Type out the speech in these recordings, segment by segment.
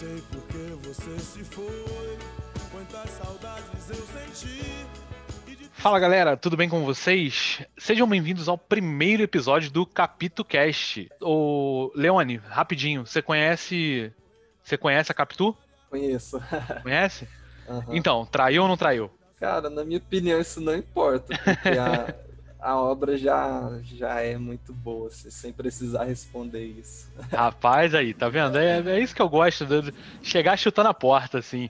sei por que você se foi. Quantas saudades eu senti. Fala galera, tudo bem com vocês? Sejam bem-vindos ao primeiro episódio do Capito Cast. O Leone, rapidinho, você conhece você conhece a Capitu? Conheço. Conhece? Aham. Então, traiu ou não traiu? Cara, na minha opinião, isso não importa, porque a, a obra já, já é muito boa, assim, sem precisar responder isso. Rapaz, aí, tá vendo? É, é isso que eu gosto, de chegar chutando a porta, assim.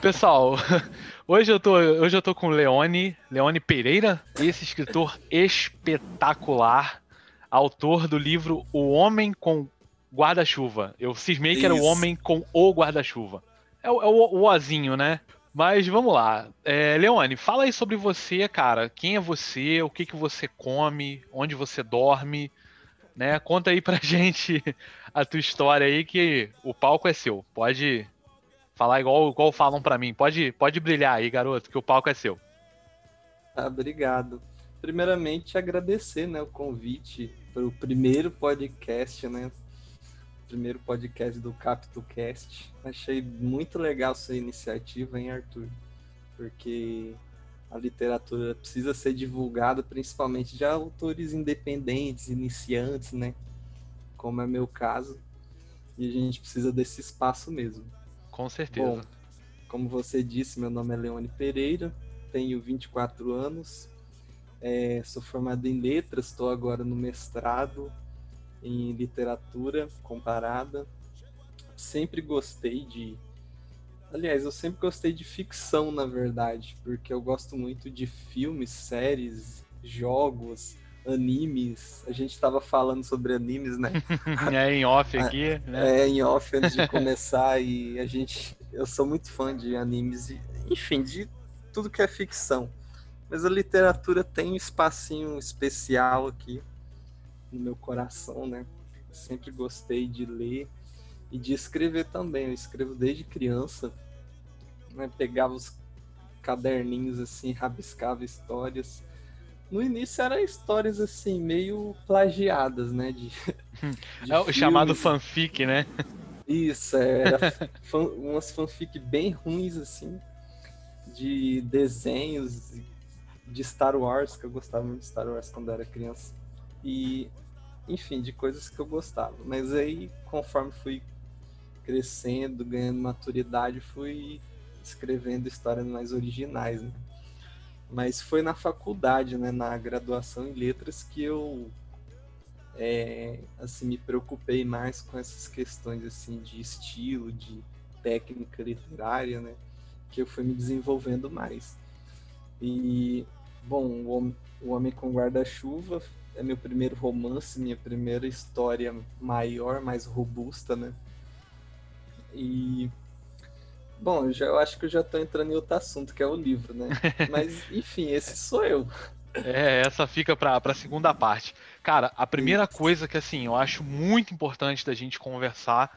Pessoal, hoje eu tô, hoje eu tô com o Leone, Leone Pereira, esse escritor espetacular, autor do livro O Homem com Guarda-Chuva. Eu cismei que era o. Homem com o Guarda-Chuva. É, o- é o, o Ozinho, né? Mas vamos lá. É, Leone, fala aí sobre você, cara. Quem é você? O que, que você come? Onde você dorme? Né? Conta aí pra gente a tua história aí, que o palco é seu. Pode falar igual, igual falam pra mim. Pode, pode brilhar aí, garoto, que o palco é seu. Ah, obrigado. Primeiramente, agradecer né, o convite para o primeiro podcast, né? Primeiro podcast do CaptoCast. Achei muito legal sua iniciativa, hein, Arthur? Porque a literatura precisa ser divulgada, principalmente de autores independentes, iniciantes, né? Como é meu caso. E a gente precisa desse espaço mesmo. Com certeza. Bom, como você disse, meu nome é Leone Pereira, tenho 24 anos, é, sou formado em letras, estou agora no mestrado em literatura comparada. Sempre gostei de. Aliás, eu sempre gostei de ficção, na verdade, porque eu gosto muito de filmes, séries, jogos, animes. A gente estava falando sobre animes, né? é em off aqui, né? É, em off antes de começar e a gente. Eu sou muito fã de animes e, enfim, de tudo que é ficção. Mas a literatura tem um espacinho especial aqui no meu coração, né? Sempre gostei de ler e de escrever também. Eu escrevo desde criança, né? Pegava os caderninhos assim, rabiscava histórias. No início eram histórias assim, meio plagiadas, né? De, de É o chamado filmes. fanfic, né? Isso, é, era fan- umas fanfic bem ruins, assim, de desenhos de Star Wars, que eu gostava muito de Star Wars quando era criança. E, enfim, de coisas que eu gostava. Mas aí, conforme fui crescendo, ganhando maturidade, fui escrevendo histórias mais originais, né? Mas foi na faculdade, né, na graduação em letras, que eu é, assim me preocupei mais com essas questões assim de estilo, de técnica literária, né? Que eu fui me desenvolvendo mais. E bom, o Hom- o Homem com Guarda-Chuva é meu primeiro romance, minha primeira história maior, mais robusta, né? E bom, eu, já, eu acho que eu já estou entrando em outro assunto, que é o livro, né? Mas enfim, esse sou eu. É, essa fica pra, pra segunda parte. Cara, a primeira Isso. coisa que, assim, eu acho muito importante da gente conversar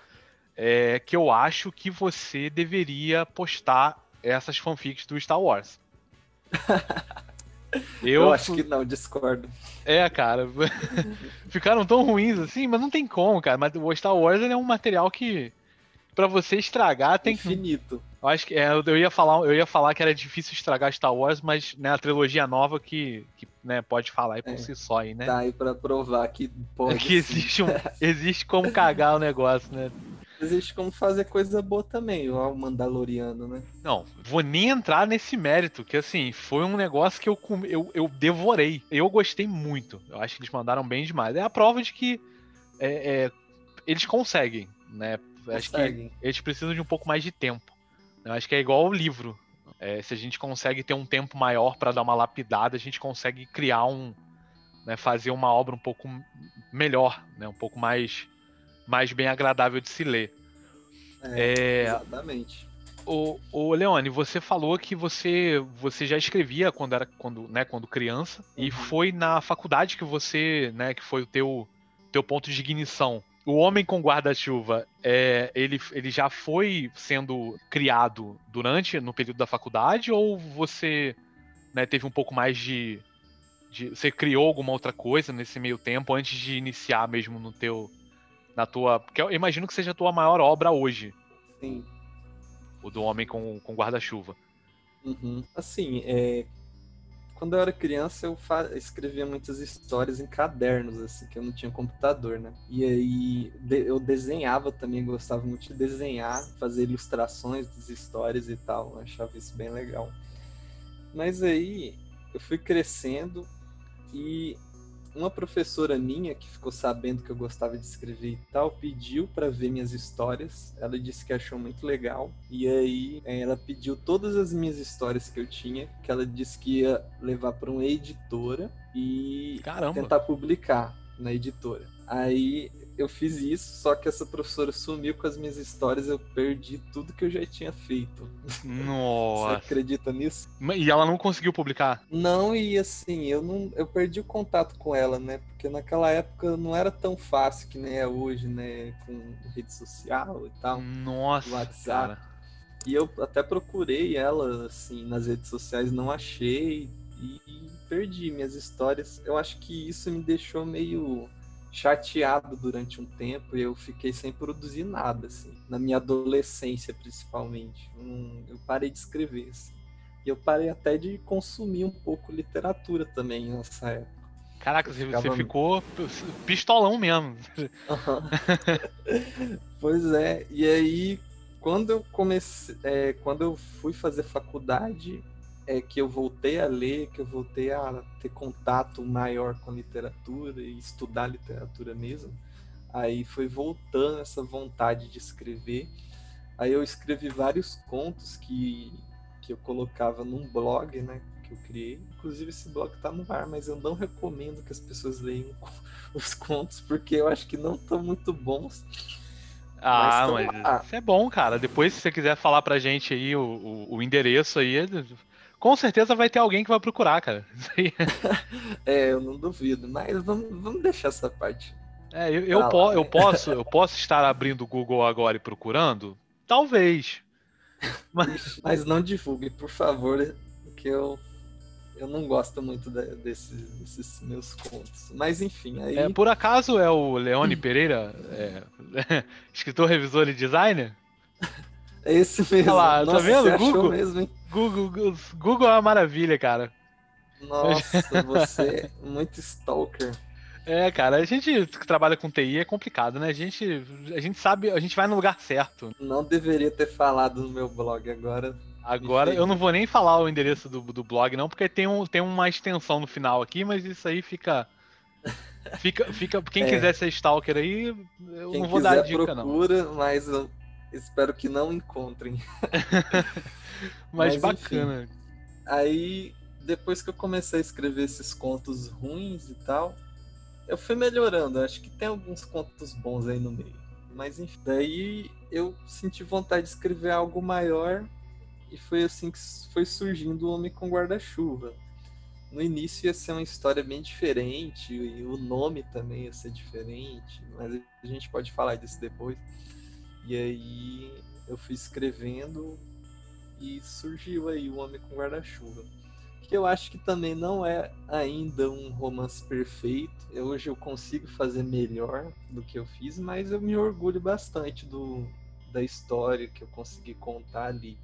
é que eu acho que você deveria postar essas fanfics do Star Wars. Eu, Eu, acho que não, discordo. É, cara. Ficaram tão ruins assim, mas não tem como, cara. Mas o Star Wars é um material que. Pra você estragar, tem que. Infinito. Eu acho que é, eu ia falar, eu ia falar que era difícil estragar Star Wars, mas né, a trilogia nova que, que né, pode falar aí por É. si só aí, né? Tá aí pra provar que pode. É que existe, um, existe como cagar o negócio, né? Existe como fazer coisa boa também, ó, o Mandaloriano, né? Não, vou nem entrar nesse mérito, que assim, foi um negócio que eu, eu, eu devorei. Eu gostei muito. Eu acho que eles mandaram bem demais. É a prova de que é, é, eles conseguem, né? Acho que Conseguem. eles precisam de um pouco mais de tempo. Eu acho que é igual o livro. É, se a gente consegue ter um tempo maior para dar uma lapidada, a gente consegue criar um. Né, fazer uma obra um pouco melhor, né, um pouco mais, mais bem agradável de se ler. É, Exatamente. o, o Leone, você falou que você você já escrevia quando era quando, né, quando criança e Uhum. foi na faculdade que você, né, que foi o teu teu ponto de ignição. O Homem com Guarda-Chuva, é, ele, ele já foi sendo criado durante, no período da faculdade, ou você né, teve um pouco mais de, de. Você criou alguma outra coisa nesse meio tempo antes de iniciar mesmo no teu. Na tua. Porque eu imagino que seja a tua maior obra hoje. Sim. O do homem com, com guarda-chuva. Uhum. Assim, é, quando eu era criança, eu fa... escrevia muitas histórias em cadernos, assim, que eu não tinha computador, né? E aí de... eu desenhava também, gostava muito de desenhar, fazer ilustrações das histórias e tal. Eu achava isso bem legal. Mas aí eu fui crescendo e uma professora minha que ficou sabendo que eu gostava de escrever e tal pediu para ver minhas histórias. Ela disse que achou muito legal e aí é, ela pediu todas as minhas histórias que eu tinha, que ela disse que ia levar para uma editora e Caramba. tentar publicar na editora. Aí eu fiz isso, só que essa professora sumiu com as minhas histórias, eu perdi tudo que eu já tinha feito. Nossa. Você acredita nisso? E ela não conseguiu publicar? Não, e assim, eu não eu perdi o contato com ela, né? Porque naquela época não era tão fácil que nem é hoje, né? Com rede social e tal. Nossa, WhatsApp. cara. E eu até procurei ela, assim, nas redes sociais, não achei e perdi minhas histórias. Eu acho que isso me deixou meio chateado durante um tempo e eu fiquei sem produzir nada, assim, na minha adolescência principalmente. Hum, eu parei de escrever, assim. E eu parei até de consumir um pouco literatura também nessa época. Caraca, você, ficava- você ficou pistolão mesmo. pois é, e aí quando eu comecei, é, quando eu fui fazer faculdade, é que eu voltei a ler, que eu voltei a ter contato maior com a literatura e estudar literatura mesmo. Aí foi voltando essa vontade de escrever. Aí eu escrevi vários contos que, que eu colocava num blog, né? Que eu criei. Inclusive esse blog tá no ar, mas eu não recomendo que as pessoas leiam os contos, porque eu acho que não estão muito bons. Ah, mas lá. isso é bom, cara. Depois, se você quiser falar pra gente aí o, o, o endereço aí, com certeza vai ter alguém que vai procurar, cara. É, eu não duvido, mas vamos, vamos deixar essa parte. É, eu, eu, po- eu posso, eu posso estar abrindo o Google agora e procurando? Talvez. Mas, Mas não divulgue, por favor, que eu, eu não gosto muito de- desses, desses meus contos. Mas enfim, aí. é, por acaso é o Leone Pereira, é, escritor, revisor e designer? É esse mesmo. Olha lá, tá Nossa, vendo? Você achou Google? mesmo, hein? Google, Google, é uma maravilha, cara. Nossa, você é muito stalker. É, cara, a gente que trabalha com TI é complicado, né? A gente, a gente sabe, a gente vai no lugar certo. Não deveria ter falado no meu blog agora. Agora, eu não vou nem falar o endereço do, do blog, não, porque tem, um, tem uma extensão no final aqui, mas isso aí fica. Fica, fica quem É. quiser ser stalker aí, eu Quem não vou quiser dar dica, não. procura, mas eu espero que não encontrem. Mas, mas, bacana. Aí, depois que eu comecei a escrever esses contos ruins e tal, eu fui melhorando. Acho que tem alguns contos bons aí no meio. Mas enfim, daí eu senti vontade de escrever algo maior e foi assim que foi surgindo o Homem com Guarda-Chuva. No início ia ser uma história bem diferente e o nome também ia ser diferente, mas a gente pode falar disso depois. E aí eu fui escrevendo e surgiu aí o Homem com Guarda-Chuva. Que eu acho que também não é ainda um romance perfeito. Eu- Hoje eu consigo fazer melhor do que eu fiz, mas eu me orgulho bastante do, da história que eu consegui contar ali.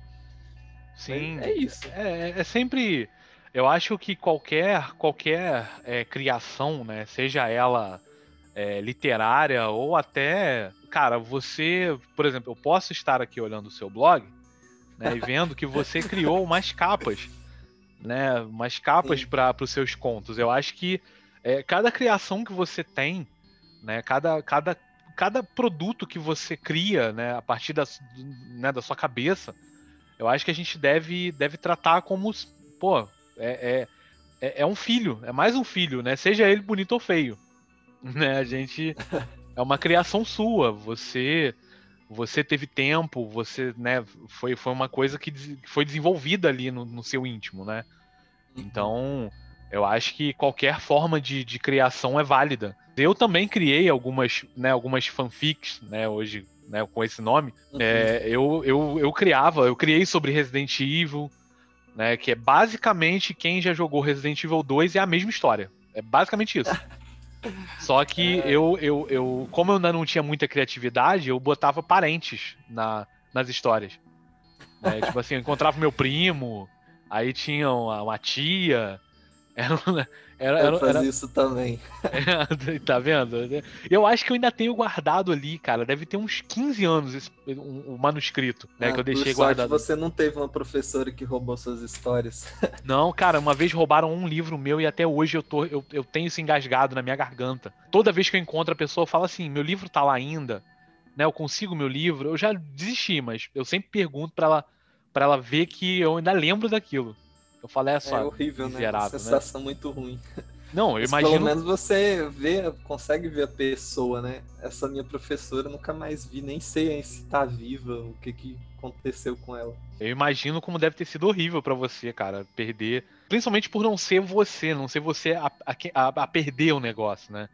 Sim. É isso. É, é sempre. Eu acho que qualquer, qualquer é, criação, né, seja ela é, literária ou até. Cara, você. Por exemplo, eu posso estar aqui olhando o seu blog né, e vendo que você criou umas capas. Né, umas capas para os seus contos. Eu acho que é, cada criação que você tem, né, cada, cada, cada produto que você cria né, a partir da, né, da sua cabeça, eu acho que a gente deve, deve tratar como. Pô, é, é, é, é um filho, é mais um filho, né? Seja ele bonito ou feio. Né? A gente. É uma criação sua. Você. Você teve tempo, você, né, foi, foi uma coisa que foi desenvolvida ali no, no seu íntimo, né? Então, eu acho que qualquer forma de, de criação é válida. Eu também criei algumas, né, algumas fanfics, né, hoje, né, com esse nome. Uhum. É, eu, eu, eu criava, eu criei sobre Resident Evil, né, que é basicamente quem já jogou Resident Evil 2 é a mesma história. É basicamente isso. Só que É. eu, eu, eu, como eu ainda não tinha muita criatividade, eu botava parentes na, nas histórias. Né? tipo assim, eu encontrava meu primo, aí tinha uma, uma tia. Era, era, Eu era, fazia era- isso também. tá vendo? Eu acho que eu ainda tenho guardado ali, cara. Deve ter uns 15 anos esse, um, um manuscrito, né? Ah, que eu deixei guardado. você não teve uma professora que roubou suas histórias. Não, cara, uma vez roubaram um livro meu e até hoje eu, tô, eu, eu tenho isso engasgado na minha garganta. Toda vez que eu encontro a pessoa, fala assim: meu livro tá lá ainda, né? Eu consigo meu livro. Eu já desisti, mas eu sempre pergunto pra ela, pra ela ver que eu ainda lembro daquilo. Eu falei, é só. é horrível, né? miserável, Uma né? sensação muito ruim. Não, eu Mas imagino. Pelo menos você vê, consegue ver a pessoa, né? Essa minha professora eu nunca mais vi, nem sei se tá viva, o que, que aconteceu com ela. Eu imagino como deve ter sido horrível pra você, cara, perder. Principalmente por não ser você, não ser você a, a, a- a perder o negócio, né?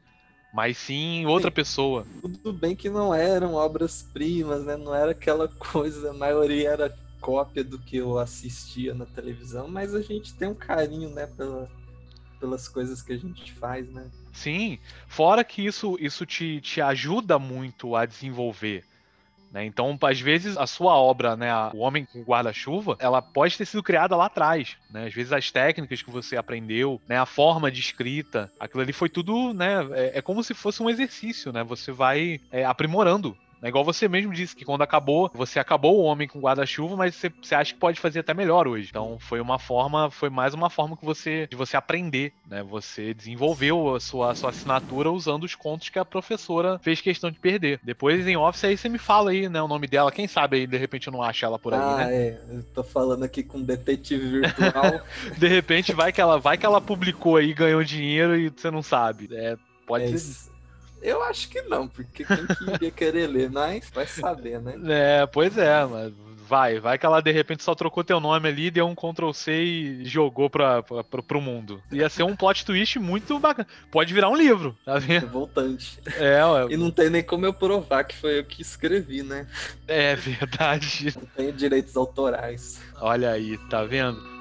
Mas sim outra Sim. pessoa. Tudo bem que não eram obras-primas, né? Não era aquela coisa, a maioria era cópia do que eu assistia na televisão, mas a gente tem um carinho, né, pela, pelas coisas que a gente faz, né? Sim. Fora que isso, isso te, te ajuda muito a desenvolver. Né? Então, às vezes, a sua obra, né, O Homem com Guarda-Chuva, ela pode ter sido criada lá atrás. Né? Às vezes, as técnicas que você aprendeu, né, a forma de escrita, aquilo ali foi tudo. Né, é, é como se fosse um exercício. Né? Você vai é, aprimorando. É igual você mesmo disse que quando acabou, você acabou o Homem com Guarda-Chuva, mas você, você acha que pode fazer até melhor hoje. Então, foi uma forma, foi mais uma forma que você, de você aprender. Né? Você desenvolveu a sua, a sua assinatura usando os contos que a professora fez questão de perder. Depois, em office, aí você me fala aí, né, o nome dela. Quem sabe aí, de repente, eu não acho ela por aí, ah, né? é. Eu tô falando aqui com um detetive virtual. De repente, vai que ela, vai que ela publicou aí, ganhou dinheiro e você não sabe. É, pode ser. Mas eu acho que não, porque quem que iria querer ler, mas vai saber, né? É, pois é, mas vai, vai que ela de repente só trocou teu nome ali, deu um Ctrl C e jogou pra, pra, pro, pro mundo. Ia ser um plot twist muito bacana. Pode virar um livro, tá vendo? Revoltante. É, ué, E não tem nem como eu provar que foi eu que escrevi, né? é verdade. Não tenho direitos autorais. Olha aí, tá vendo?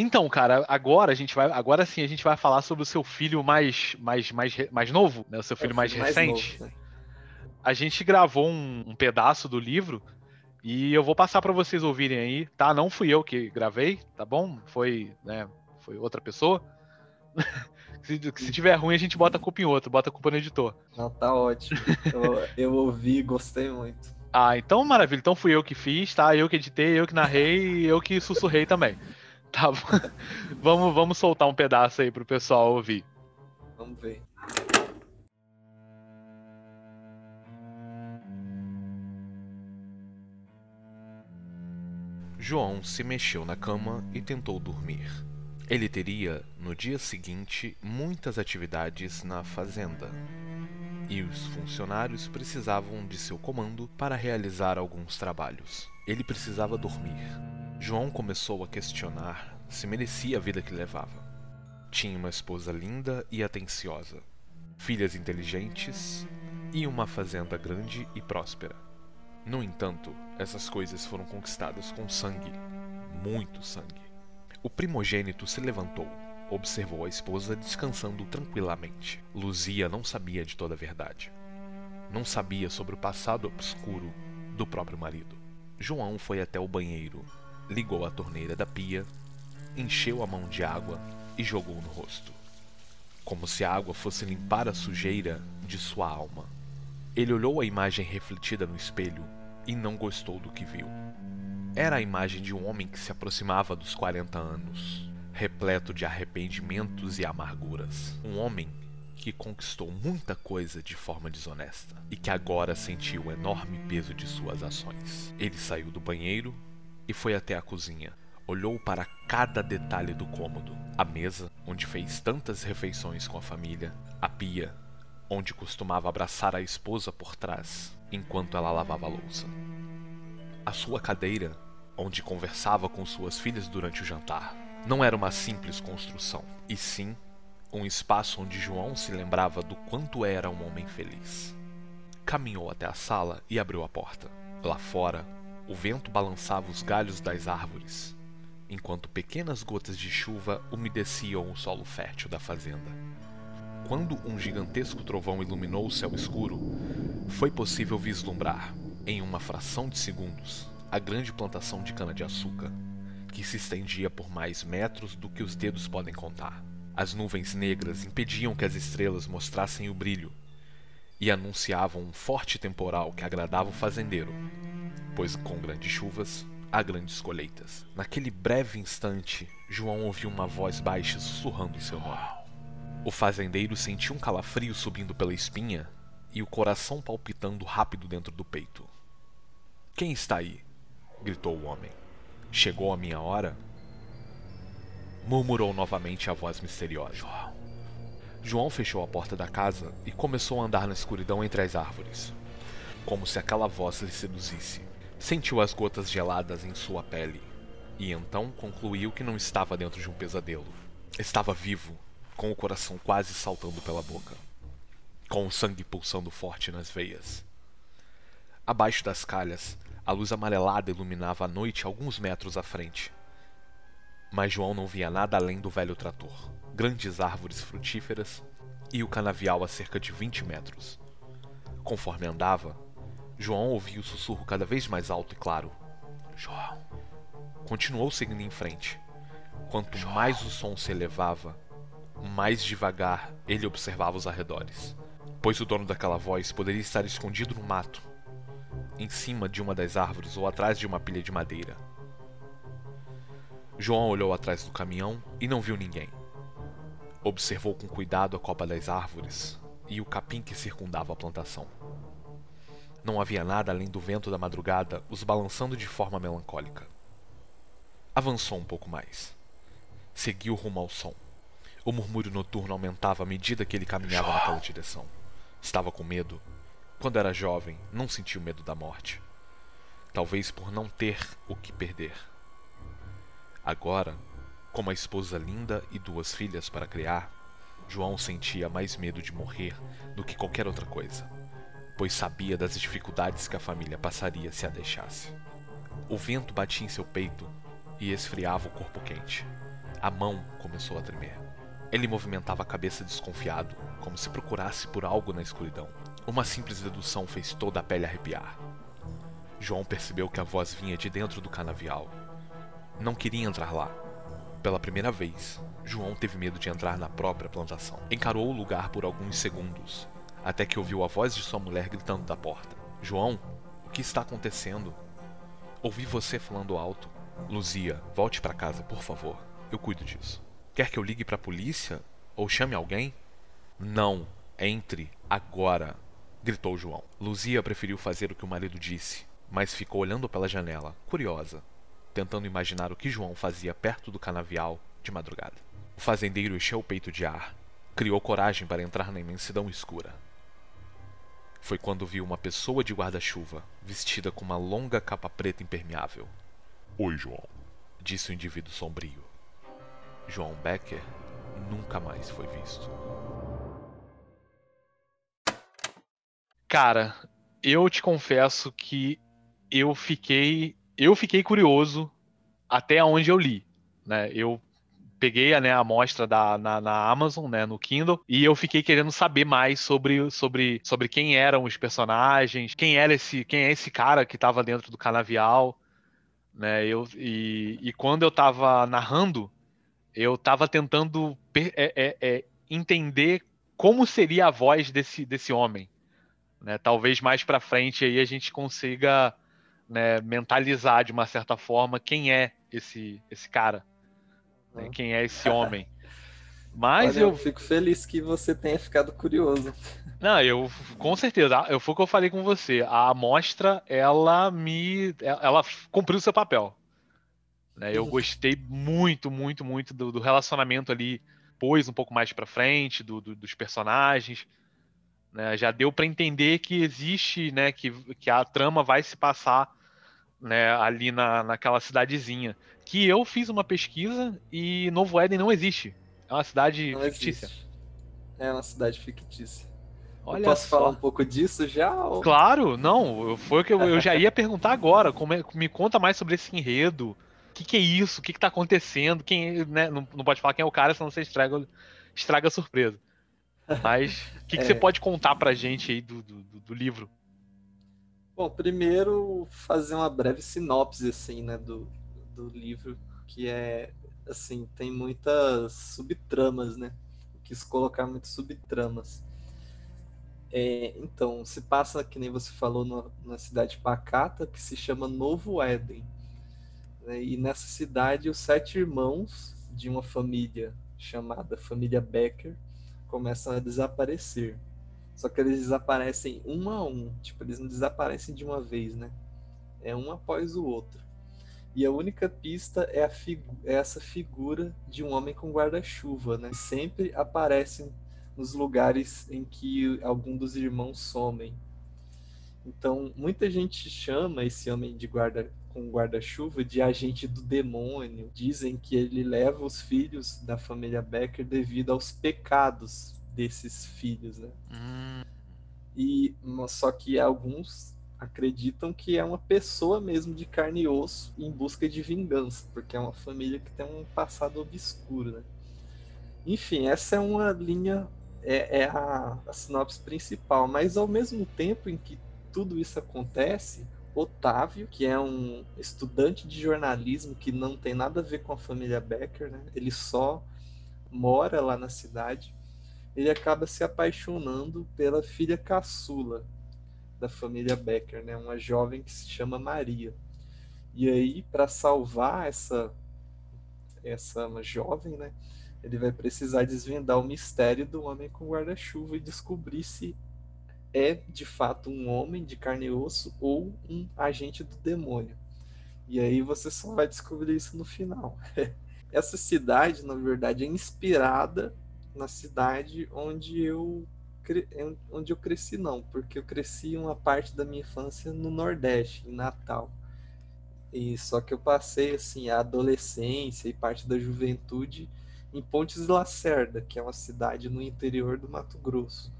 Então, cara, agora a gente vai, agora sim a gente vai falar sobre o seu filho mais, mais, mais, mais novo, né? O seu filho É o mais filho recente. novo, né? A gente gravou um, um pedaço do livro e eu vou passar pra vocês ouvirem aí, tá? Não fui eu que gravei, tá bom? Foi, né? Foi outra pessoa. se, se tiver ruim, a gente bota a culpa em outro, bota a culpa no editor. Não, tá ótimo. Eu, eu ouvi, gostei muito. Ah, então maravilha. Então fui eu que fiz, tá? Eu que editei, eu que narrei e eu que sussurrei também. Tá bom? vamos, vamos soltar um pedaço aí pro pessoal ouvir. Vamos ver. João se mexeu na cama e tentou dormir. Ele teria, no dia seguinte, muitas atividades na fazenda. E os funcionários precisavam de seu comando para realizar alguns trabalhos. Ele precisava dormir. João começou a questionar se merecia a vida que levava. Tinha uma esposa linda e atenciosa, filhas inteligentes e uma fazenda grande e próspera. No entanto, essas coisas foram conquistadas com sangue, muito sangue. O primogênito se levantou, observou a esposa descansando tranquilamente. Luzia não sabia de toda a verdade. Não sabia sobre o passado obscuro do próprio marido. João foi até o banheiro, ligou a torneira da pia, encheu a mão de água e jogou no rosto. Como se a água fosse limpar a sujeira de sua alma. Ele olhou a imagem refletida no espelho e não gostou do que viu. Era a imagem de um homem que se aproximava dos 40 anos, repleto de arrependimentos e amarguras. Um homem que conquistou muita coisa de forma desonesta e que agora sentiu o enorme peso de suas ações. Ele saiu do banheiro e foi até a cozinha. Olhou para cada detalhe do cômodo: a mesa, onde fez tantas refeições com a família, a pia, onde costumava abraçar a esposa por trás enquanto ela lavava a louça. A sua cadeira, onde conversava com suas filhas durante o jantar, não era uma simples construção, e sim um espaço onde João se lembrava do quanto era um homem feliz. Caminhou até a sala e abriu a porta. Lá fora, o vento balançava os galhos das árvores, enquanto pequenas gotas de chuva umedeciam o solo fértil da fazenda. Quando um gigantesco trovão iluminou o céu escuro, foi possível vislumbrar, em uma fração de segundos, a grande plantação de cana-de-açúcar, que se estendia por mais metros do que os dedos podem contar. As nuvens negras impediam que as estrelas mostrassem o brilho e anunciavam um forte temporal que agradava o fazendeiro, pois com grandes chuvas há grandes colheitas. Naquele breve instante, João ouviu uma voz baixa sussurrando em seu nome. O fazendeiro sentiu um calafrio subindo pela espinha e o coração palpitando rápido dentro do peito. Quem está aí? gritou o homem. Chegou a minha hora? Murmurou novamente a voz misteriosa. João fechou a porta da casa e começou a andar na escuridão entre as árvores, como se aquela voz lhe seduzisse. Sentiu as gotas geladas em sua pele e então concluiu que não estava dentro de um pesadelo. Estava vivo, com o coração quase saltando pela boca, com o sangue pulsando forte nas veias. Abaixo das calhas, a luz amarelada iluminava a noite alguns metros à frente. Mas João não via nada além do velho trator grandes árvores frutíferas e o canavial a cerca de 20 metros. Conforme andava, João ouvia o sussurro cada vez mais alto e claro. João. Continuou seguindo em frente. Quanto João. mais o som se elevava, mais devagar ele observava os arredores, pois o dono daquela voz poderia estar escondido no mato, em cima de uma das árvores ou atrás de uma pilha de madeira. João olhou atrás do caminhão e não viu ninguém. Observou com cuidado a copa das árvores e o capim que circundava a plantação. Não havia nada além do vento da madrugada os balançando de forma melancólica. Avançou um pouco mais. Seguiu rumo ao som. O murmúrio noturno aumentava à medida que ele caminhava naquela direção. Estava com medo. Quando era jovem, não sentiu medo da morte. Talvez por não ter o que perder. Agora, com uma esposa linda e duas filhas para criar, João sentia mais medo de morrer do que qualquer outra coisa, pois sabia das dificuldades que a família passaria se a deixasse. O vento batia em seu peito e esfriava o corpo quente. A mão começou a tremer. Ele movimentava a cabeça desconfiado, como se procurasse por algo na escuridão. Uma simples dedução fez toda a pele arrepiar. João percebeu que a voz vinha de dentro do canavial. Não queria entrar lá, pela primeira vez, João teve medo de entrar na própria plantação. Encarou o lugar por alguns segundos, até que ouviu a voz de sua mulher gritando da porta: João, o que está acontecendo? Ouvi você falando alto. Luzia, volte para casa, por favor. Eu cuido disso. Quer que eu ligue para a polícia? Ou chame alguém? Não, entre agora, gritou João. Luzia preferiu fazer o que o marido disse, mas ficou olhando pela janela, curiosa tentando imaginar o que João fazia perto do canavial de madrugada. O fazendeiro encheu o peito de ar, criou coragem para entrar na imensidão escura. Foi quando viu uma pessoa de guarda-chuva, vestida com uma longa capa preta impermeável. Oi, João, disse o indivíduo sombrio. João Becker nunca mais foi visto. Cara, eu te confesso que eu fiquei eu fiquei curioso até onde eu li, né? Eu peguei né, a amostra da, na, na, Amazon, né, no Kindle, e eu fiquei querendo saber mais sobre, sobre, sobre quem eram os personagens, quem era esse, quem é esse cara que estava dentro do canavial, né? Eu, e, e quando eu estava narrando, eu estava tentando é, é, é, entender como seria a voz desse, desse homem, né? Talvez mais para frente aí a gente consiga né, mentalizar de uma certa forma quem é esse, esse cara, né, uhum. quem é esse homem. Mas Olha, eu... eu fico feliz que você tenha ficado curioso. Não, eu com certeza. Eu foi o que eu falei com você. A amostra, ela me, ela cumpriu o seu papel. Né? Eu uhum. gostei muito, muito, muito do, do relacionamento ali, pois um pouco mais para frente, do, do, dos personagens. Né? Já deu para entender que existe, né, que, que a trama vai se passar né, ali na, naquela cidadezinha. Que eu fiz uma pesquisa e Novo Éden não existe. É uma cidade não fictícia. Existe. É uma cidade fictícia. Olha eu posso só. falar um pouco disso já? Ou... Claro, não. Foi o que eu, eu já ia perguntar agora. Como é, me conta mais sobre esse enredo. que, que é isso? O que, que tá acontecendo? Quem, né? não, não pode falar quem é o cara, senão você estraga, estraga a surpresa. Mas o que, que é... você pode contar pra gente aí do, do, do, livro? Bom, primeiro fazer uma breve sinopse assim, né, do, do livro, que é assim, tem muitas subtramas, né? quis colocar muitas subtramas. É, então, se passa, que nem você falou, na cidade pacata, que se chama Novo Éden. Né? E nessa cidade, os sete irmãos de uma família chamada família Becker começam a desaparecer. Só que eles desaparecem um a um, tipo, eles não desaparecem de uma vez, né? É um após o outro. E a única pista é, figu é essa figura de um homem com guarda-chuva, né? Sempre aparece nos lugares em que algum dos irmãos somem. Então, muita gente chama esse homem de guarda com guarda-chuva de agente do demônio. Dizem que ele leva os filhos da família Becker devido aos pecados desses filhos, né? Hum. E só que alguns acreditam que é uma pessoa mesmo de carne e osso em busca de vingança, porque é uma família que tem um passado obscuro, né? Enfim, essa é uma linha, é, é a, a sinopse principal, mas ao mesmo tempo em que tudo isso acontece, Otávio, que é um estudante de jornalismo que não tem nada a ver com a família Becker, né? Ele só mora lá na cidade. Ele acaba se apaixonando pela filha caçula da família Becker, né? Uma jovem que se chama Maria. E aí, para salvar essa essa jovem, né? Ele vai precisar desvendar o mistério do homem com guarda-chuva e descobrir se é de fato um homem de carne e osso ou um agente do demônio. E aí você só vai descobrir isso no final. Essa cidade, na verdade, é inspirada na cidade onde eu onde eu cresci não, porque eu cresci uma parte da minha infância no Nordeste, em Natal. E só que eu passei assim a adolescência e parte da juventude em Pontes Lacerda, que é uma cidade no interior do Mato Grosso.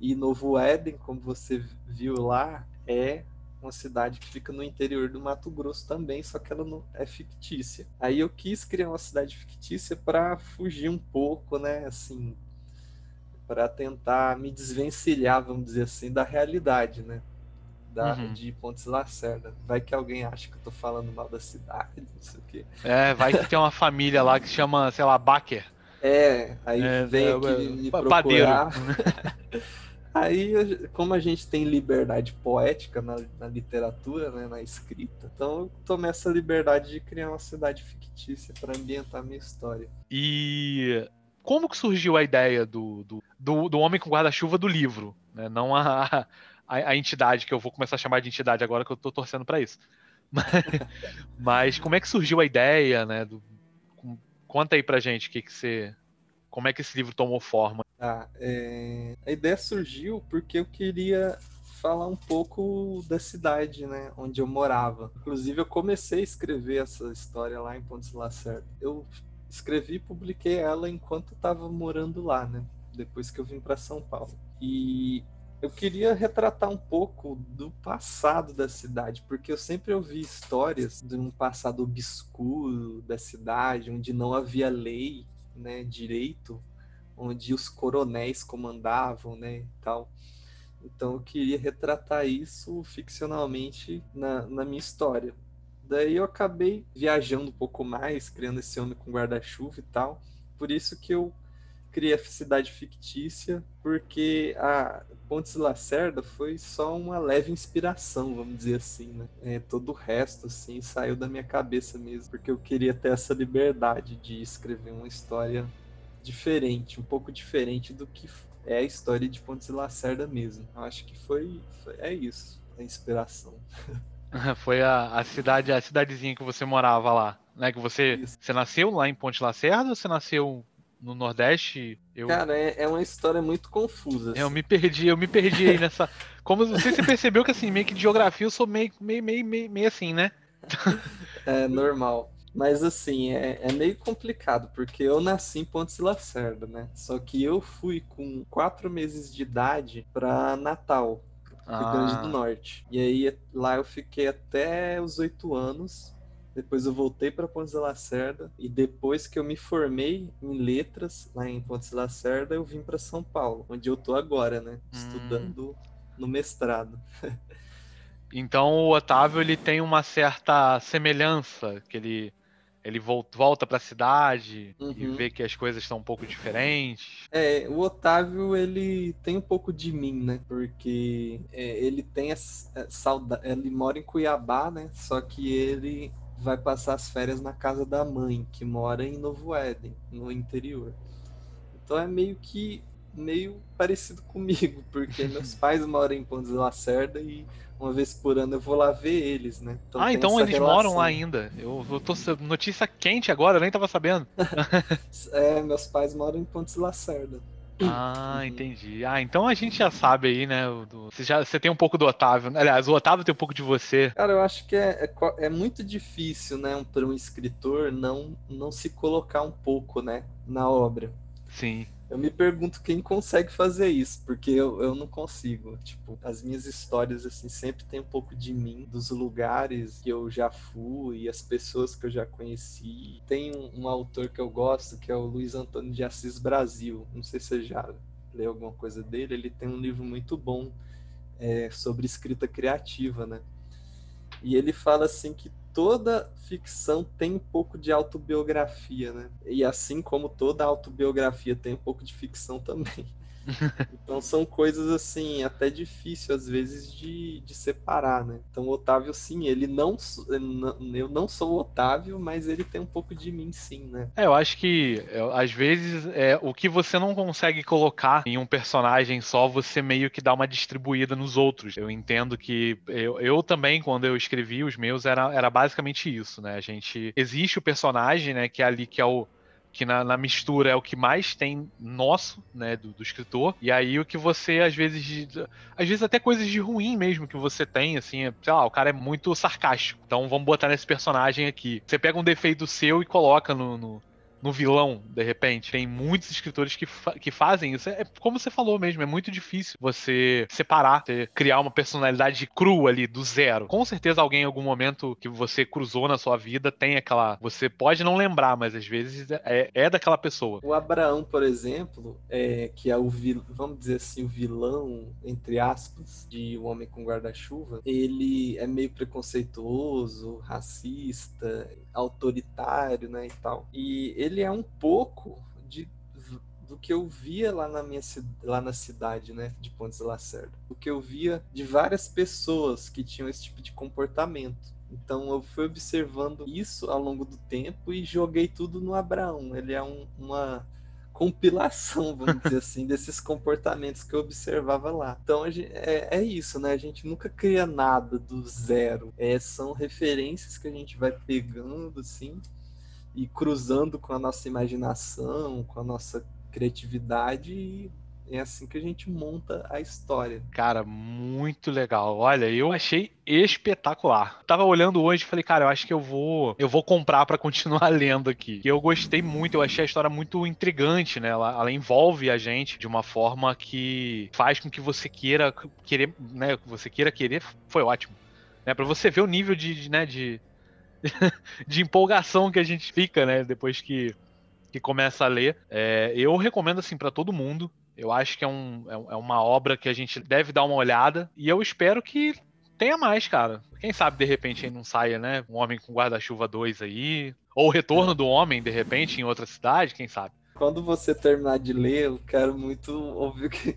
E Novo Éden, como você viu lá, é uma cidade que fica no interior do Mato Grosso também, só que ela não é fictícia. Aí eu quis criar uma cidade fictícia para fugir um pouco, né, assim, para tentar me desvencilhar, vamos dizer assim, da realidade, né? Da, uhum. De Pontes Lacerda. Vai que alguém acha que eu tô falando mal da cidade, não sei o quê. É, vai que tem uma família lá que chama, sei lá, Baker. É, aí é, vem é, aqui é, me procurar. aí, como a gente tem liberdade poética na, na literatura, né, na escrita, então eu tomei essa liberdade de criar uma cidade fictícia para ambientar a minha história. E como que surgiu a ideia do, do, do, do homem com guarda-chuva do livro, né? Não a, a, a, entidade que eu vou começar a chamar de entidade agora que eu tô torcendo para isso. Mas, mas, como é que surgiu a ideia, né? Do, conta aí pra gente que que você, como é que esse livro tomou forma. Ah, é... A ideia surgiu porque eu queria falar um pouco da cidade, né, onde eu morava. Inclusive, eu comecei a escrever essa história lá em Pontes Lacerda. Eu escrevi e publiquei ela enquanto estava morando lá, né? Depois que eu vim para São Paulo. E eu queria retratar um pouco do passado da cidade, porque eu sempre ouvi histórias de um passado obscuro da cidade, onde não havia lei, né, direito, onde os coronéis comandavam, né, e tal. Então eu queria retratar isso ficcionalmente na, na minha história. Daí eu acabei viajando um pouco mais, criando esse homem com guarda-chuva e tal. Por isso que eu criei a cidade fictícia, porque a Pontes Lacerda foi só uma leve inspiração, vamos dizer assim, né? É, todo o resto, assim, saiu da minha cabeça mesmo, porque eu queria ter essa liberdade de escrever uma história diferente, um pouco diferente do que é a história de Pontes Lacerda mesmo. Eu acho que foi, foi é isso, a inspiração. Foi a, a cidade, a cidadezinha que você morava lá, né? Que você, você nasceu lá em Ponte Lacerda ou você nasceu no Nordeste? Eu... Cara, é, é uma história muito confusa. Assim. Eu me perdi, eu me perdi aí nessa. Como não sei se você percebeu que assim, meio que de geografia eu sou meio, meio, meio, meio, meio assim, né? é normal. Mas assim, é, é, meio complicado, porque eu nasci em Pontes Lacerda, né? Só que eu fui com quatro meses de idade para Natal, Rio Grande do ah. Norte. E aí lá eu fiquei até os oito anos. Depois eu voltei para Pontes de Lacerda e depois que eu me formei em letras lá em Pontes de Lacerda, eu vim para São Paulo, onde eu tô agora, né, Hum. estudando no mestrado. Então o Otávio ele tem uma certa semelhança, que ele ele vol- volta para a cidade e Uhum. vê que as coisas estão um pouco diferentes. É, o Otávio, ele tem um pouco de mim, né? Porque é, ele tem essa saudade. Ele mora em Cuiabá, né? Só que ele vai passar as férias na casa da mãe, que mora em Novo Éden, no interior. Então é meio que meio parecido comigo, porque meus pais moram em Pontes de Lacerda e uma vez por ano eu vou lá ver eles, né? ah, tem então eles moram relação. lá ainda. Eu, eu tô notícia quente agora, eu nem tava sabendo. É, meus pais moram em Pontes de Lacerda. Ah, Uhum. entendi. Ah, então a gente já sabe aí, né? do- Você, já, você tem um pouco do Otávio. Aliás, o Otávio tem um pouco de você. Cara, eu acho que é, é, é muito difícil, né, para um escritor não, não se colocar um pouco, né, na obra. Sim. Eu me pergunto quem consegue fazer isso, porque eu, eu não consigo. Tipo, as minhas histórias, assim, sempre tem um pouco de mim, dos lugares que eu já fui, as pessoas que eu já conheci. Tem um, um autor que eu gosto, que é o Luiz Antônio de Assis Brasil. Não sei se você já leu alguma coisa dele. Ele tem um livro muito bom é, sobre escrita criativa, né? E ele fala assim que toda ficção tem um pouco de autobiografia, né? E assim como toda autobiografia tem um pouco de ficção também. Então são coisas assim, até difícil às vezes de, de separar, né? Então o Otávio, sim, ele não, eu não sou o Otávio, mas ele tem um pouco de mim, sim, né? É, eu acho que é, às vezes é, o que você não consegue colocar em um personagem só, você meio que dá uma distribuída nos outros. Eu entendo que eu, eu também, quando eu escrevi os meus, era, era basicamente isso, né? A gente. Existe o personagem, né? Que é ali que é o. Que na, na mistura é o que mais tem nosso, né, do, do escritor. E aí o que você, às vezes, às vezes até coisas de ruim mesmo que você tem, assim, é, sei lá, o cara é muito sarcástico. Então vamos botar nesse personagem aqui. Você pega um defeito seu e coloca no, no, no vilão, de repente. Tem muitos escritores que, fa- que fazem isso. É como você falou mesmo, é muito difícil você separar, você criar uma personalidade crua ali, do zero. Com certeza alguém em algum momento que você cruzou na sua vida tem aquela. Você pode não lembrar, mas às vezes é, é daquela pessoa. O Abraão, por exemplo, é, que é o vil, vamos dizer assim, o vilão, entre aspas, de O Homem com Guarda-Chuva, ele é meio preconceituoso, racista, autoritário, né, e tal. E ele é um pouco de do que eu via lá na minha lá na cidade, né, de Pontes de Lacerda. O que eu via de várias pessoas que tinham esse tipo de comportamento. Então eu fui observando isso ao longo do tempo e joguei tudo no Abraão. Ele é um- uma compilação, vamos dizer assim, desses comportamentos que eu observava lá. Então a gen- é, é isso, né? A gente nunca cria nada do zero. É, são referências que a gente vai pegando assim e cruzando com a nossa imaginação, com a nossa criatividade e é assim que a gente monta a história. Cara, muito legal. Olha, eu achei espetacular. Tava olhando hoje e falei, cara, eu acho que eu vou, eu vou comprar pra continuar lendo aqui. E eu gostei muito, eu achei a história muito intrigante, né? Ela, ela envolve a gente de uma forma que faz com que você queira querer, né, que você queira querer, foi ótimo. Né, para você ver o nível de, de, né, de de empolgação que a gente fica, né, depois que que começa a ler. É, eu recomendo assim pra todo mundo. Eu acho que é, um, é é uma obra que a gente deve dar uma olhada. E eu espero que tenha mais, cara. Quem sabe de repente aí não saia, né? Um Homem com Guarda-Chuva 2 aí. Ou o Retorno do Homem, de repente, em outra cidade, quem sabe? Quando você terminar de ler, eu quero muito ouvir o, que-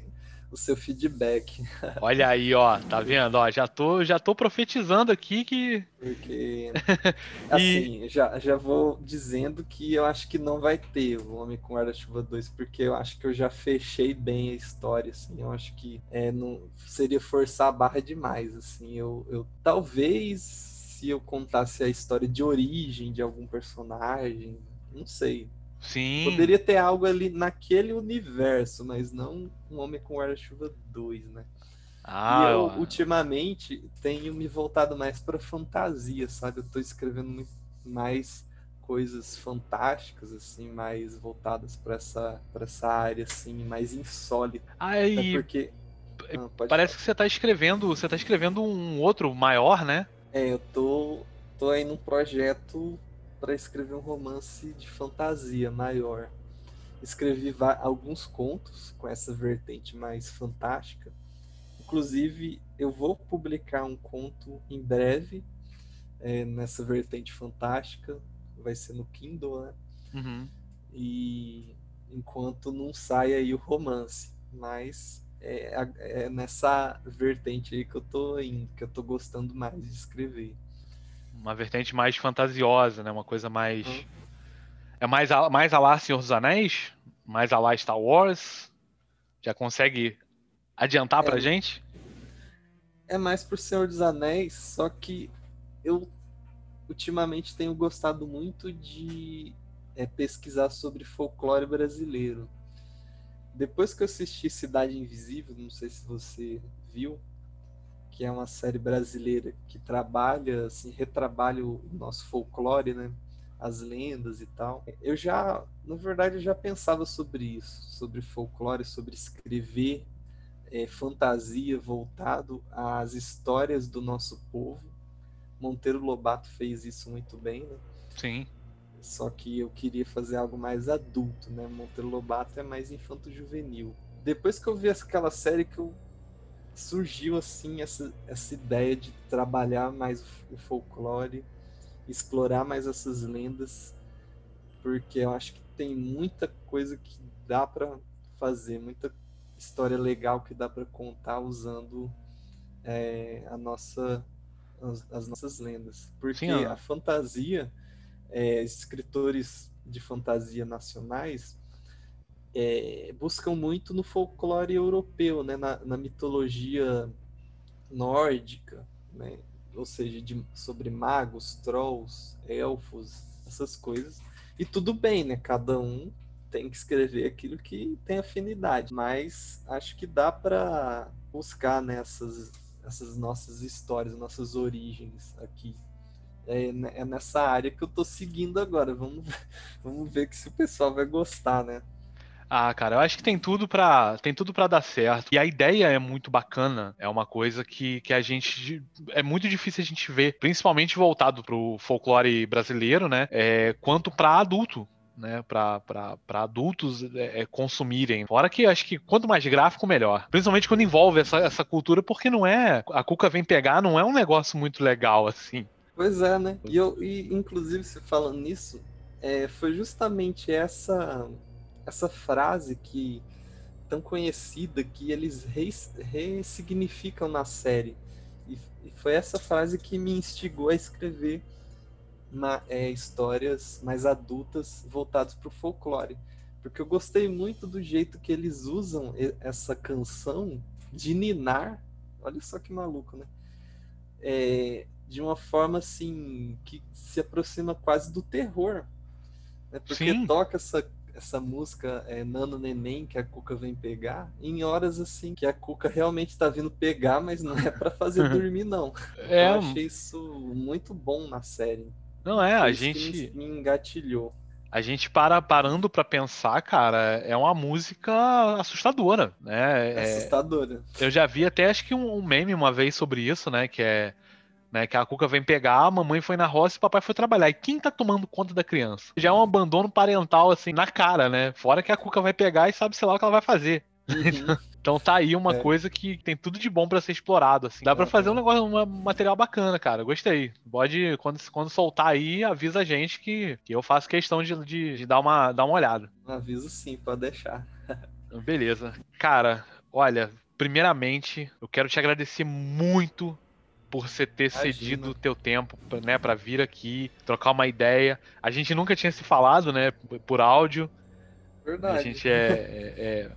o seu feedback, Olha aí, ó, tá vendo? Ó, já tô, já tô profetizando aqui que. porque assim, já, já vou dizendo que eu acho que não vai ter o Homem com Guarda-Chuva 2, porque eu acho que eu já fechei bem a história, assim, eu acho que é, não seria forçar a barra demais, assim, eu, eu talvez se eu contasse a história de origem de algum personagem, não sei, Sim. Poderia ter algo ali naquele universo, mas não um Homem com Guarda-Chuva 2, né? Ah, e eu, ó. ultimamente, tenho me voltado mais para fantasia, sabe? Eu tô escrevendo mais coisas fantásticas, assim, mais voltadas para essa, pra essa área, assim, mais insólita. Aí, Até porque... Ah, parece que você tá escrevendo. Você tá escrevendo um outro maior, né? É, eu tô tô aí num projeto para escrever um romance de fantasia maior. Escrevi alguns contos com essa vertente mais fantástica. Inclusive, eu vou publicar um conto em breve é, nessa vertente fantástica. Vai ser no Kindle, né? Uhum. E enquanto não sai aí o romance. Mas é, é, nessa vertente aí que eu tô indo, que eu tô gostando mais de escrever. Uma vertente mais fantasiosa, né? Uma coisa mais. Uhum. É mais a, mais a lá Senhor dos Anéis? Mais a lá Star Wars? Já consegue adiantar pra é, gente? É mais por Senhor dos Anéis, só que eu ultimamente tenho gostado muito de é, pesquisar sobre folclore brasileiro. Depois que eu assisti Cidade Invisível, não sei se você viu, que é uma série brasileira que trabalha, assim, retrabalha o nosso folclore, né? As lendas e tal. Eu já, na verdade, eu já pensava sobre isso, sobre folclore, sobre escrever é, fantasia voltado às histórias do nosso povo. Monteiro Lobato fez isso muito bem, né? Sim. Só que eu queria fazer algo mais adulto, né? Monteiro Lobato é mais infanto-juvenil. Depois que eu vi aquela série que eu surgiu assim essa, essa ideia de trabalhar mais o folclore, explorar mais essas lendas, porque eu acho que tem muita coisa que dá para fazer, muita história legal que dá para contar usando é, a nossa as, as, nossas lendas, porque Sim, a fantasia é, escritores de fantasia nacionais é, buscam muito no folclore europeu, né, na, na mitologia nórdica, né, ou seja, de, sobre magos, trolls, elfos, essas coisas. E tudo bem, né? Cada um tem que escrever aquilo que tem afinidade, mas acho que dá para buscar nessas né, essas nossas histórias, nossas origens aqui é, é nessa área que eu tô seguindo agora. Vamos, vamos ver se o pessoal vai gostar, né? Ah, cara, eu acho que tem tudo para tem tudo para dar certo. E a ideia é muito bacana. É uma coisa que, que a gente é muito difícil a gente ver, principalmente voltado pro folclore brasileiro, né? É, quanto para adulto. Né, para adultos é, é, consumirem. Fora que acho que quanto mais gráfico, melhor. Principalmente quando envolve essa, essa cultura, porque não é. A Cuca vem pegar, não é um negócio muito legal assim. Pois é, né? E, eu, e inclusive, se falando nisso, é, foi justamente essa essa frase que tão conhecida que eles ressignificam na série. E, e, foi essa frase que me instigou a escrever na, é, histórias mais adultas voltadas para o folclore. Porque eu gostei muito do jeito que eles usam essa canção de ninar. Olha só que maluco, né? É, de uma forma assim que se aproxima quase do terror. Né? Porque Sim. toca essa, essa música é, Nano Neném que a Cuca vem pegar em horas assim que a Cuca realmente está vindo pegar, mas não é para fazer dormir, não. É... Eu achei isso muito bom na série. Não é, a gente. Me, me engatilhou. A gente para parando para pensar, cara, é uma música assustadora, né? É, assustadora. Eu já vi até acho que um, um meme uma vez sobre isso, né? Que é né? Que a Cuca vem pegar, a mamãe foi na roça e o papai foi trabalhar. E quem tá tomando conta da criança? Já é um abandono parental, assim, na cara, né? Fora que a Cuca vai pegar e sabe, sei lá, o que ela vai fazer. Uhum. então tá aí uma é. coisa que tem tudo de bom para ser explorado, assim. Dá para fazer um negócio, um material bacana, cara. Gostei. Pode, quando, quando soltar aí, avisa a gente que, que eu faço questão de, de, de dar, uma, dar uma olhada. Aviso sim, pode deixar. Beleza. Cara, olha, primeiramente, eu quero te agradecer muito por você ter Imagina. cedido o teu tempo, né, para vir aqui, trocar uma ideia. A gente nunca tinha se falado, né, por áudio. Verdade. A gente é, é, é,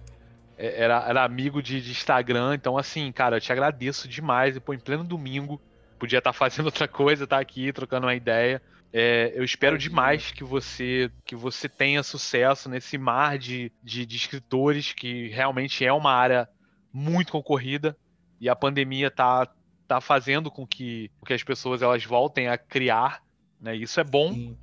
é era, era amigo de, de, Instagram, então assim, cara, eu te agradeço demais. E pô, em pleno domingo, podia estar tá fazendo outra coisa, estar tá aqui trocando uma ideia. É, eu espero Imagina. demais que você que você tenha sucesso nesse mar de, de, de escritores que realmente é uma área muito concorrida e a pandemia tá tá fazendo com que, que as pessoas elas voltem a criar, né? Isso é bom, Sim.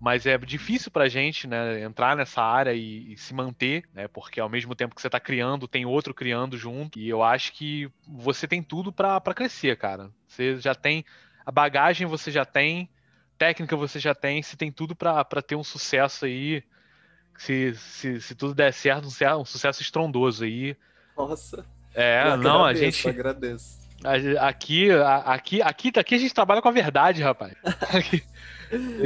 mas é difícil pra gente, né, entrar nessa área e, e, se manter, né? Porque ao mesmo tempo que você tá criando, tem outro criando junto. E eu acho que você tem tudo para crescer, cara. Você já tem a bagagem, você já tem técnica você já tem, se tem tudo para ter um sucesso aí. Se, se, se tudo der certo, um, um sucesso estrondoso aí. Nossa. É, eu não, agradeço, a gente. agradeço. Aqui, aqui, aqui, aqui a gente trabalha com a verdade, rapaz.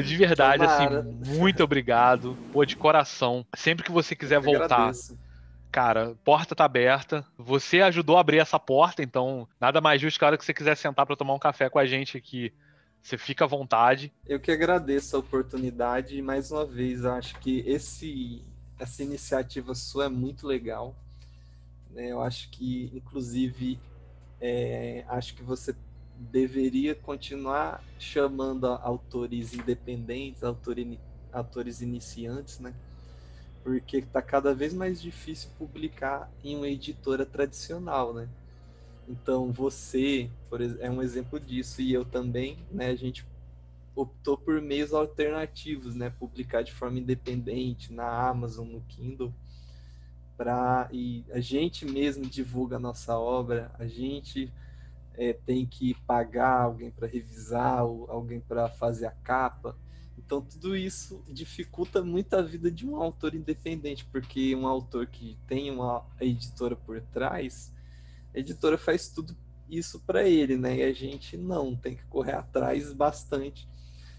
De verdade, Tomara. assim, muito obrigado. Pô, de coração. Sempre que você quiser voltar, agradeço. cara, porta tá aberta. Você ajudou a abrir essa porta, então nada mais justo que a hora que você quiser sentar pra tomar um café com a gente aqui. Você fica à vontade. Eu que agradeço a oportunidade e mais uma vez acho que esse essa iniciativa sua é muito legal. né? Eu acho que, inclusive, é, acho que você deveria continuar chamando autores independentes, autor ini- autores iniciantes, né? Porque está cada vez mais difícil publicar em uma editora tradicional, né? Então você, por é um exemplo disso e eu também, né? A gente optou por meios alternativos, né? Publicar de forma independente na Amazon, no Kindle, e a gente mesmo divulga a nossa obra, a gente é, tem que pagar alguém para revisar, ou alguém para fazer a capa. Então tudo isso dificulta muito a vida de um autor independente, porque um autor que tem uma editora por trás, a editora faz tudo isso para ele, né? E a gente não, tem que correr atrás bastante.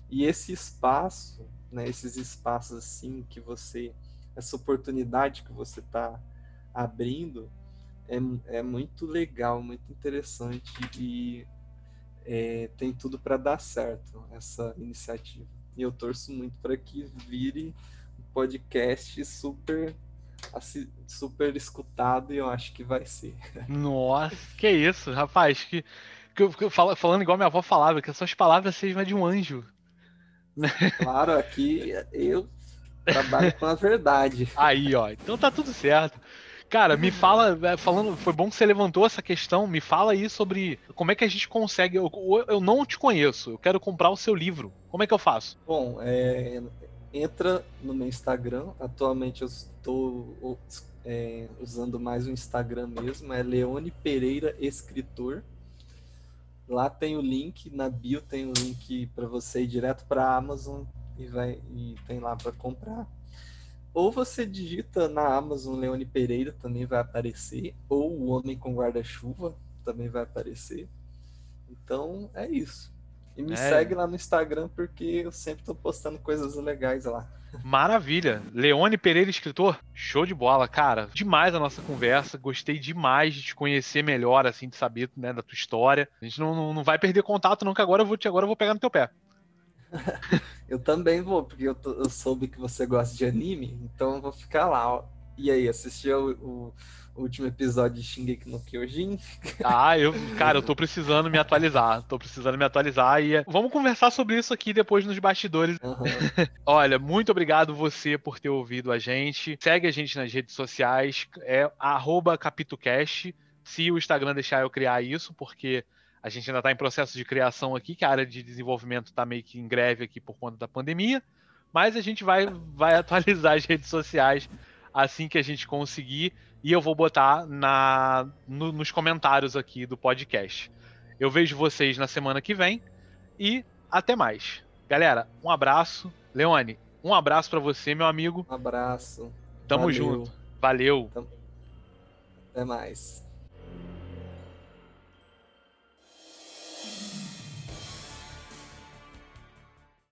E esse espaço, né, esses espaços assim que você, essa oportunidade que você está abrindo, é, é muito legal, muito interessante e é, tem tudo para dar certo essa iniciativa. E eu torço muito para que vire um podcast super super escutado e eu acho que vai ser. Nossa, que isso, rapaz. Que, que eu, que falando igual minha avó falava, que as suas palavras sejam de um anjo. Claro, aqui eu trabalho com a verdade. Aí, ó. Então tá tudo certo. Cara, me fala, é, falando, foi bom que você levantou essa questão, me fala aí sobre como é que a gente consegue. Eu, eu não te conheço, eu quero comprar o seu livro. Como é que eu faço? Bom, é, entra no meu Instagram. Atualmente eu estou é, usando mais o Instagram mesmo, é Leone Pereira Escritor. Lá tem o link, na bio tem o link para você ir direto para a Amazon e, vai, e tem lá para comprar. Ou você digita na Amazon Leone Pereira, também vai aparecer. Ou o Homem com Guarda-Chuva, também vai aparecer. Então é isso. E me É. segue lá no Instagram porque eu sempre tô postando coisas legais lá. Maravilha. Leone Pereira, escritor? Show de bola, cara. Demais a nossa conversa. Gostei demais de te conhecer melhor, assim, de saber né, da tua história. A gente não, não, não vai perder contato, não, que agora eu vou, te, agora eu vou pegar no teu pé. Eu também vou, porque eu, tô- eu soube que você gosta de anime, então eu vou ficar lá. ó. E aí, assistiu o, o último episódio de Shingeki no Kyojin? Ah, eu, cara, eu tô precisando me atualizar. Tô precisando me atualizar e é, vamos conversar sobre isso aqui depois nos bastidores. Aham. Olha, muito obrigado você por ter ouvido a gente. Segue a gente nas redes sociais, é arroba CapitoCast. Se o Instagram deixar eu criar isso, porque a gente ainda está em processo de criação aqui, que a área de desenvolvimento está meio que em greve aqui por conta da pandemia. Mas a gente vai, vai atualizar as redes sociais assim que a gente conseguir. E eu vou botar na, no- nos comentários aqui do podcast. Eu vejo vocês na semana que vem e até mais. Galera, um abraço. Leone, um abraço pra você, meu amigo. Um abraço. Tamo Valeu. junto. Valeu. Até mais.